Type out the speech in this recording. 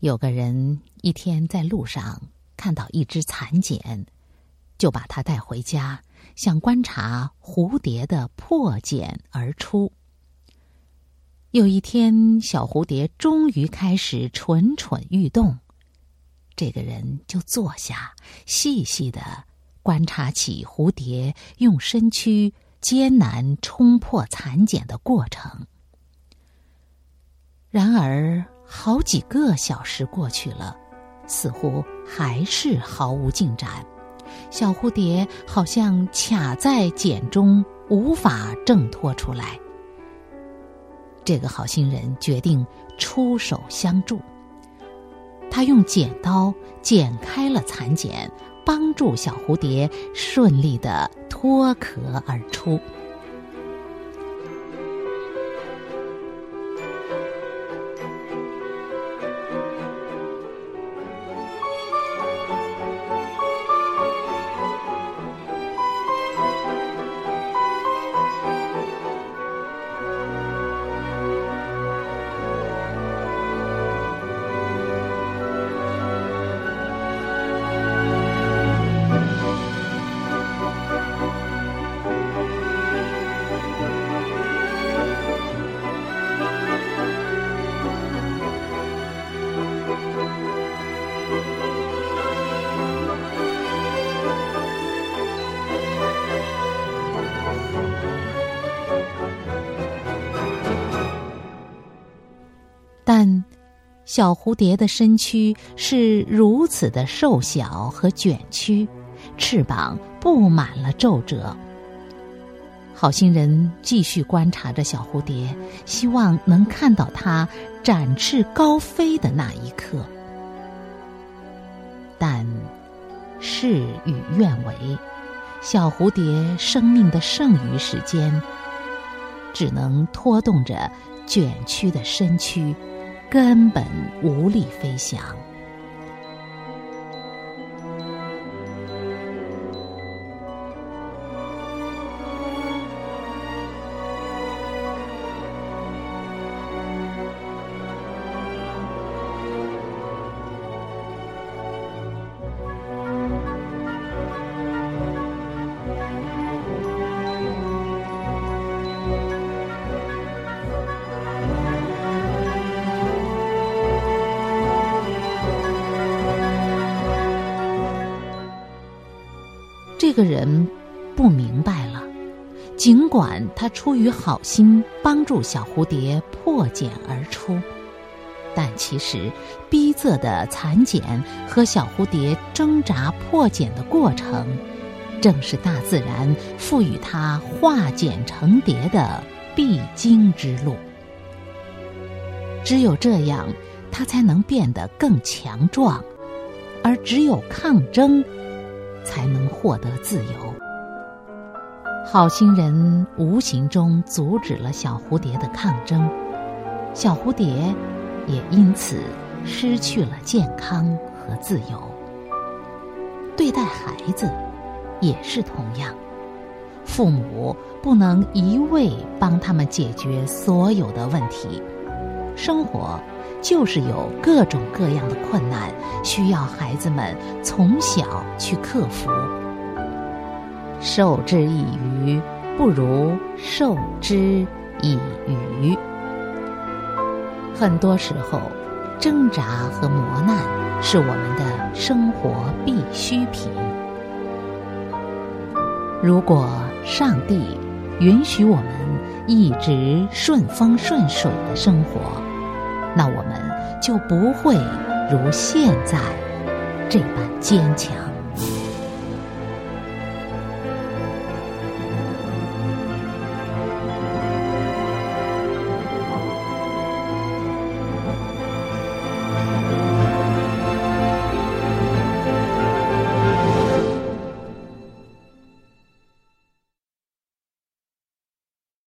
有个人一天在路上看到一只蚕茧，就把它带回家，想观察蝴蝶的破茧而出。有一天，小蝴蝶终于开始蠢蠢欲动，这个人就坐下，细细的观察起蝴蝶用身躯艰难冲破蚕茧的过程。然而，好几个小时过去了，似乎还是毫无进展。小蝴蝶好像卡在茧中，无法挣脱出来。这个好心人决定出手相助。他用剪刀剪开了蚕茧，帮助小蝴蝶顺利的脱壳而出。但小蝴蝶的身躯是如此的瘦小和卷曲，翅膀布满了皱褶。好心人继续观察着小蝴蝶，希望能看到它展翅高飞的那一刻。但事与愿违，小蝴蝶生命的剩余时间，只能拖动着卷曲的身躯。根本无力飞翔。个人不明白了，尽管他出于好心帮助小蝴蝶破茧而出，但其实逼仄的蚕茧和小蝴蝶挣扎破茧的过程，正是大自然赋予它化茧成蝶的必经之路。只有这样，它才能变得更强壮，而只有抗争。才能获得自由。好心人无形中阻止了小蝴蝶的抗争，小蝴蝶也因此失去了健康和自由。对待孩子也是同样，父母不能一味帮他们解决所有的问题，生活。就是有各种各样的困难，需要孩子们从小去克服。授之以鱼，不如授之以渔。很多时候，挣扎和磨难是我们的生活必需品。如果上帝允许我们一直顺风顺水的生活，那我们就不会如现在这般坚强。